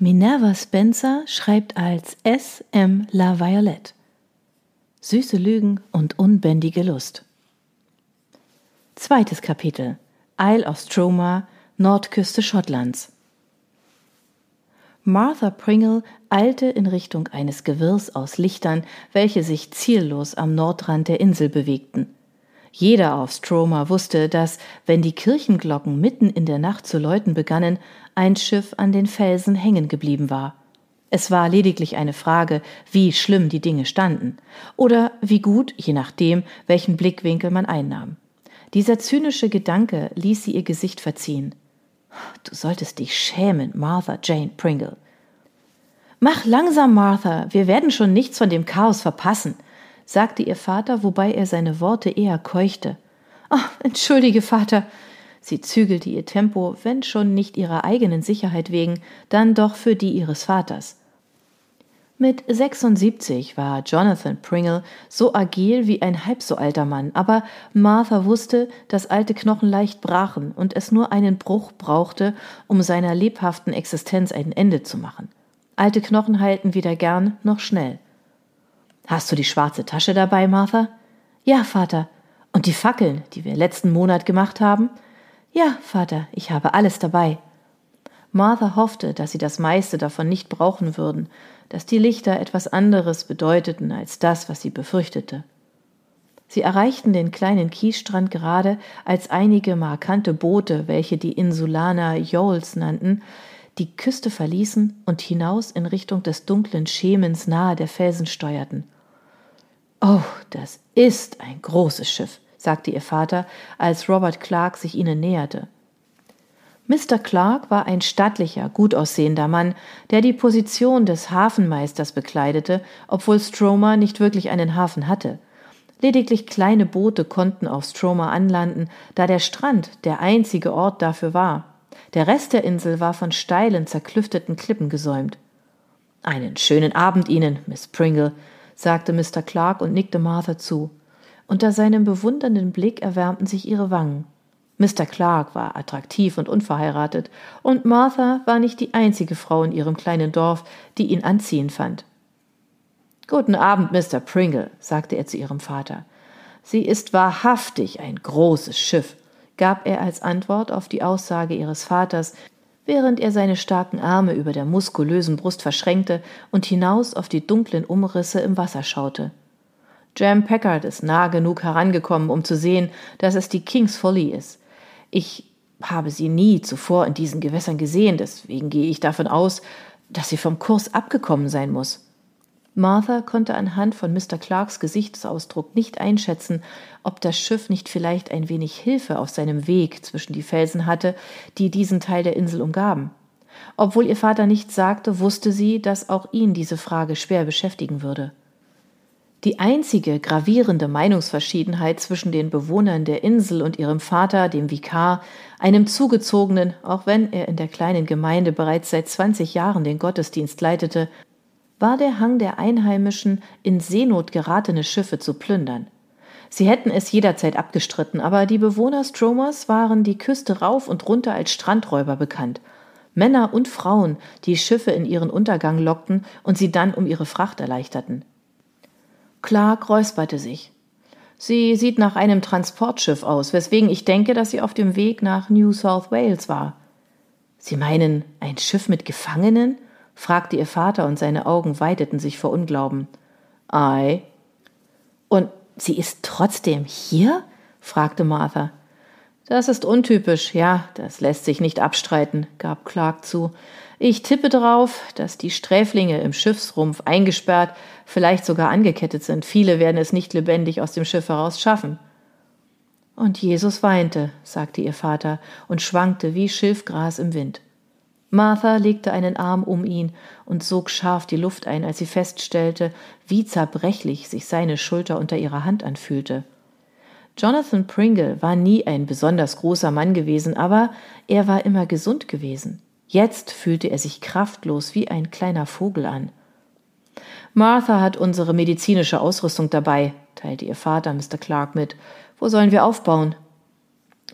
Minerva Spencer schreibt als S. M. La Violette. Süße Lügen und unbändige Lust. Zweites Kapitel. Isle of Stroma, Nordküste Schottlands. Martha Pringle eilte in Richtung eines Gewirrs aus Lichtern, welche sich ziellos am Nordrand der Insel bewegten. Jeder auf Stroma wusste, dass, wenn die Kirchenglocken mitten in der Nacht zu läuten begannen, ein Schiff an den Felsen hängen geblieben war. Es war lediglich eine Frage, wie schlimm die Dinge standen, oder wie gut, je nachdem, welchen Blickwinkel man einnahm. Dieser zynische Gedanke ließ sie ihr Gesicht verziehen. Du solltest dich schämen, Martha Jane Pringle. Mach langsam, Martha, wir werden schon nichts von dem Chaos verpassen sagte ihr Vater, wobei er seine Worte eher keuchte. Ach, entschuldige, Vater. Sie zügelte ihr Tempo, wenn schon nicht ihrer eigenen Sicherheit wegen, dann doch für die ihres Vaters. Mit 76 war Jonathan Pringle so agil wie ein halb so alter Mann, aber Martha wusste, dass alte Knochen leicht brachen und es nur einen Bruch brauchte, um seiner lebhaften Existenz ein Ende zu machen. Alte Knochen heilten weder gern noch schnell. Hast du die schwarze Tasche dabei, Martha? Ja, Vater. Und die Fackeln, die wir letzten Monat gemacht haben? Ja, Vater, ich habe alles dabei. Martha hoffte, dass sie das meiste davon nicht brauchen würden, dass die Lichter etwas anderes bedeuteten als das, was sie befürchtete. Sie erreichten den kleinen Kiesstrand gerade, als einige markante Boote, welche die Insulaner Yoles nannten, die Küste verließen und hinaus in Richtung des dunklen Schemens nahe der Felsen steuerten. Oh, das ist ein großes Schiff, sagte ihr Vater, als Robert Clark sich ihnen näherte. Mr. Clark war ein stattlicher, gut aussehender Mann, der die Position des Hafenmeisters bekleidete, obwohl Stromer nicht wirklich einen Hafen hatte. Lediglich kleine Boote konnten auf Stromer anlanden, da der Strand der einzige Ort dafür war. Der Rest der Insel war von steilen, zerklüfteten Klippen gesäumt. Einen schönen Abend Ihnen, Miss Pringle, sagte Mr. Clark und nickte Martha zu. Unter seinem bewundernden Blick erwärmten sich ihre Wangen. Mr. Clark war attraktiv und unverheiratet, und Martha war nicht die einzige Frau in ihrem kleinen Dorf, die ihn anziehend fand. Guten Abend, Mr. Pringle, sagte er zu ihrem Vater. Sie ist wahrhaftig ein großes Schiff, gab er als Antwort auf die Aussage ihres Vaters, während er seine starken Arme über der muskulösen Brust verschränkte und hinaus auf die dunklen Umrisse im Wasser schaute. Jam Packard ist nah genug herangekommen, um zu sehen, dass es die King's Folly ist. Ich habe sie nie zuvor in diesen Gewässern gesehen, deswegen gehe ich davon aus, dass sie vom Kurs abgekommen sein muss. Martha konnte anhand von Mr. Clarks Gesichtsausdruck nicht einschätzen, ob das Schiff nicht vielleicht ein wenig Hilfe auf seinem Weg zwischen die Felsen hatte, die diesen Teil der Insel umgaben. Obwohl ihr Vater nichts sagte, wusste sie, dass auch ihn diese Frage schwer beschäftigen würde. Die einzige gravierende Meinungsverschiedenheit zwischen den Bewohnern der Insel und ihrem Vater, dem Vikar, einem zugezogenen, auch wenn er in der kleinen Gemeinde bereits seit zwanzig Jahren den Gottesdienst leitete, war der Hang der Einheimischen, in Seenot geratene Schiffe zu plündern. Sie hätten es jederzeit abgestritten, aber die Bewohner Stromers waren die Küste rauf und runter als Strandräuber bekannt. Männer und Frauen, die Schiffe in ihren Untergang lockten und sie dann um ihre Fracht erleichterten. Clark räusperte sich. Sie sieht nach einem Transportschiff aus, weswegen ich denke, dass sie auf dem Weg nach New South Wales war. Sie meinen ein Schiff mit Gefangenen? Fragte ihr Vater und seine Augen weiteten sich vor Unglauben. Ei. Und sie ist trotzdem hier? fragte Martha. Das ist untypisch, ja, das lässt sich nicht abstreiten, gab Clark zu. Ich tippe darauf, dass die Sträflinge im Schiffsrumpf eingesperrt, vielleicht sogar angekettet sind. Viele werden es nicht lebendig aus dem Schiff heraus schaffen. Und Jesus weinte, sagte ihr Vater und schwankte wie Schilfgras im Wind. Martha legte einen Arm um ihn und sog scharf die Luft ein, als sie feststellte, wie zerbrechlich sich seine Schulter unter ihrer Hand anfühlte. Jonathan Pringle war nie ein besonders großer Mann gewesen, aber er war immer gesund gewesen. Jetzt fühlte er sich kraftlos wie ein kleiner Vogel an. Martha hat unsere medizinische Ausrüstung dabei, teilte ihr Vater Mr. Clark mit. Wo sollen wir aufbauen?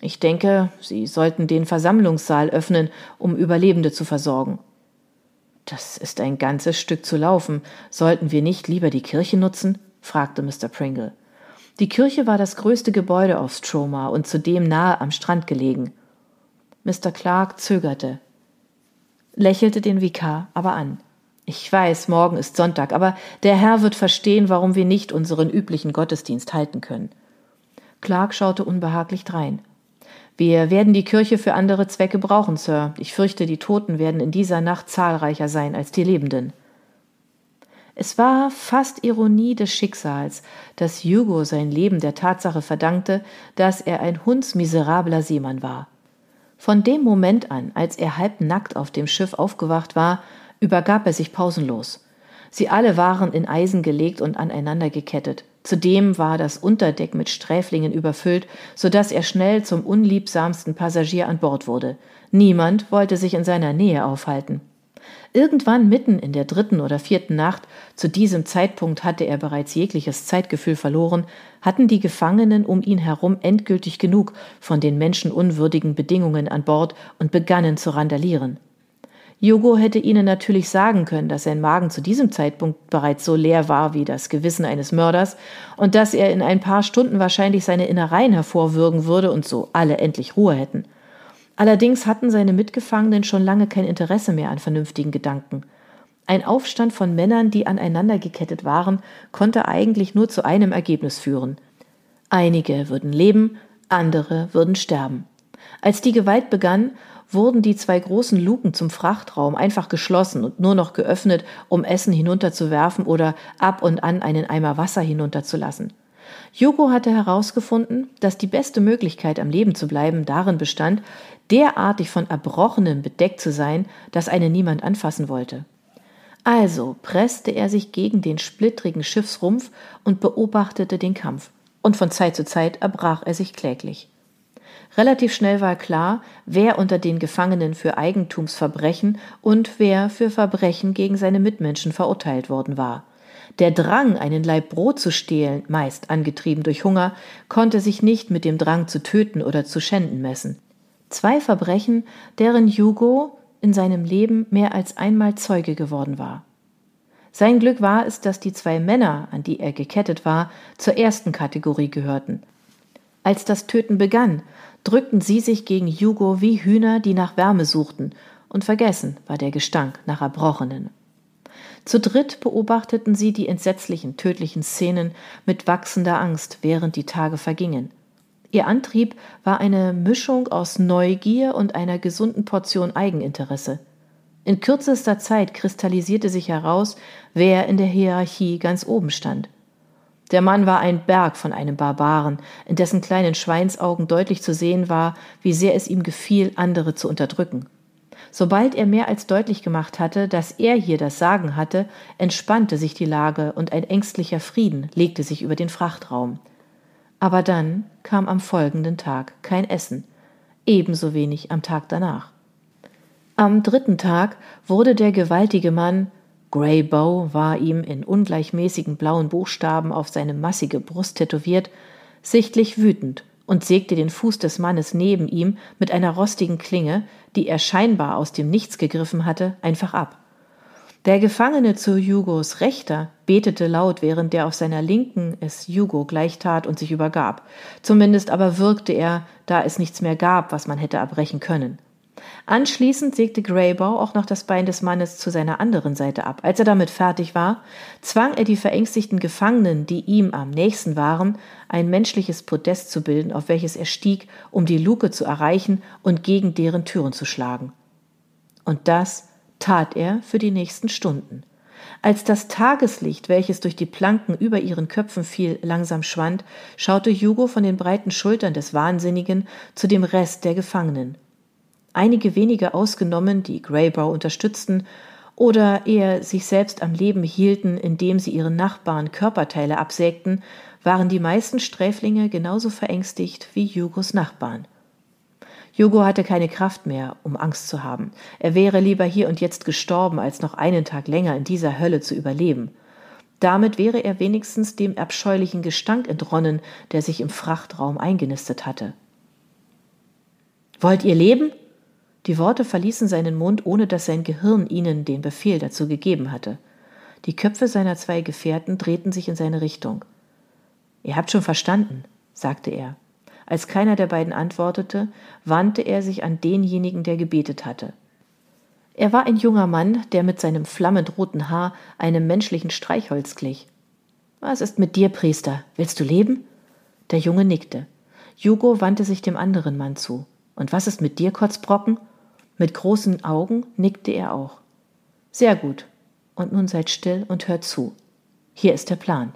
Ich denke, Sie sollten den Versammlungssaal öffnen, um Überlebende zu versorgen. Das ist ein ganzes Stück zu laufen. Sollten wir nicht lieber die Kirche nutzen? fragte Mr. Pringle. Die Kirche war das größte Gebäude auf Stroma und zudem nahe am Strand gelegen. Mr. Clark zögerte, lächelte den Vikar aber an. Ich weiß, morgen ist Sonntag, aber der Herr wird verstehen, warum wir nicht unseren üblichen Gottesdienst halten können. Clark schaute unbehaglich drein. Wir werden die Kirche für andere Zwecke brauchen, Sir. Ich fürchte, die Toten werden in dieser Nacht zahlreicher sein als die Lebenden. Es war fast Ironie des Schicksals, dass Hugo sein Leben der Tatsache verdankte, dass er ein hundsmiserabler Seemann war. Von dem Moment an, als er halbnackt auf dem Schiff aufgewacht war, übergab er sich pausenlos. Sie alle waren in Eisen gelegt und aneinander gekettet. Zudem war das Unterdeck mit Sträflingen überfüllt, so dass er schnell zum unliebsamsten Passagier an Bord wurde. Niemand wollte sich in seiner Nähe aufhalten. Irgendwann mitten in der dritten oder vierten Nacht, zu diesem Zeitpunkt hatte er bereits jegliches Zeitgefühl verloren, hatten die Gefangenen um ihn herum endgültig genug von den menschenunwürdigen Bedingungen an Bord und begannen zu randalieren. Hugo hätte ihnen natürlich sagen können, dass sein Magen zu diesem Zeitpunkt bereits so leer war wie das Gewissen eines Mörders und dass er in ein paar Stunden wahrscheinlich seine Innereien hervorwürgen würde und so alle endlich Ruhe hätten. Allerdings hatten seine Mitgefangenen schon lange kein Interesse mehr an vernünftigen Gedanken. Ein Aufstand von Männern, die aneinander gekettet waren, konnte eigentlich nur zu einem Ergebnis führen. Einige würden leben, andere würden sterben. Als die Gewalt begann, wurden die zwei großen Luken zum Frachtraum einfach geschlossen und nur noch geöffnet, um Essen hinunterzuwerfen oder ab und an einen Eimer Wasser hinunterzulassen. Hugo hatte herausgefunden, dass die beste Möglichkeit, am Leben zu bleiben, darin bestand, derartig von Erbrochenem bedeckt zu sein, dass einen niemand anfassen wollte. Also presste er sich gegen den splittrigen Schiffsrumpf und beobachtete den Kampf, und von Zeit zu Zeit erbrach er sich kläglich. Relativ schnell war klar, wer unter den Gefangenen für Eigentumsverbrechen und wer für Verbrechen gegen seine Mitmenschen verurteilt worden war. Der Drang, einen Laib Brot zu stehlen, meist angetrieben durch Hunger, konnte sich nicht mit dem Drang zu töten oder zu schänden messen. Zwei Verbrechen, deren Hugo in seinem Leben mehr als einmal Zeuge geworden war. Sein Glück war es, dass die zwei Männer, an die er gekettet war, zur ersten Kategorie gehörten. Als das Töten begann, drückten sie sich gegen Hugo wie Hühner, die nach Wärme suchten, und vergessen war der Gestank nach Erbrochenen. Zu dritt beobachteten sie die entsetzlichen, tödlichen Szenen mit wachsender Angst, während die Tage vergingen. Ihr Antrieb war eine Mischung aus Neugier und einer gesunden Portion Eigeninteresse. In kürzester Zeit kristallisierte sich heraus, wer in der Hierarchie ganz oben stand. Der Mann war ein Berg von einem Barbaren, in dessen kleinen Schweinsaugen deutlich zu sehen war, wie sehr es ihm gefiel, andere zu unterdrücken. Sobald er mehr als deutlich gemacht hatte, dass er hier das Sagen hatte, entspannte sich die Lage und ein ängstlicher Frieden legte sich über den Frachtraum. Aber dann kam am folgenden Tag kein Essen, ebenso wenig am Tag danach. Am dritten Tag wurde der gewaltige Mann, Grey Bow war ihm in ungleichmäßigen blauen Buchstaben auf seine massige Brust tätowiert, sichtlich wütend und sägte den Fuß des Mannes neben ihm mit einer rostigen Klinge, die er scheinbar aus dem Nichts gegriffen hatte, einfach ab. Der Gefangene zu Hugos Rechter betete laut, während der auf seiner Linken es Hugo gleichtat und sich übergab. Zumindest aber wirkte er, da es nichts mehr gab, was man hätte erbrechen können. Anschließend sägte Greybow auch noch das Bein des Mannes zu seiner anderen Seite ab. Als er damit fertig war, zwang er die verängstigten Gefangenen, die ihm am nächsten waren, ein menschliches Podest zu bilden, auf welches er stieg, um die Luke zu erreichen und gegen deren Türen zu schlagen. Und das tat er für die nächsten Stunden. Als das Tageslicht, welches durch die Planken über ihren Köpfen fiel, langsam schwand, schaute Hugo von den breiten Schultern des Wahnsinnigen zu dem Rest der Gefangenen. Einige wenige ausgenommen, die Greybrow unterstützten oder eher sich selbst am Leben hielten, indem sie ihren Nachbarn Körperteile absägten, waren die meisten Sträflinge genauso verängstigt wie Hugos Nachbarn. Hugo hatte keine Kraft mehr, um Angst zu haben. Er wäre lieber hier und jetzt gestorben, als noch einen Tag länger in dieser Hölle zu überleben. Damit wäre er wenigstens dem abscheulichen Gestank entronnen, der sich im Frachtraum eingenistet hatte. Wollt ihr leben? Die Worte verließen seinen Mund, ohne dass sein Gehirn ihnen den Befehl dazu gegeben hatte. Die Köpfe seiner zwei Gefährten drehten sich in seine Richtung. Ihr habt schon verstanden, sagte er. Als keiner der beiden antwortete, wandte er sich an denjenigen, der gebetet hatte. Er war ein junger Mann, der mit seinem flammend roten Haar einem menschlichen Streichholz glich. Was ist mit dir, Priester? Willst du leben? Der Junge nickte. Jugo wandte sich dem anderen Mann zu. Und was ist mit dir, Kotzbrocken? Mit großen Augen nickte er auch. Sehr gut. Und nun seid still und hört zu. Hier ist der Plan.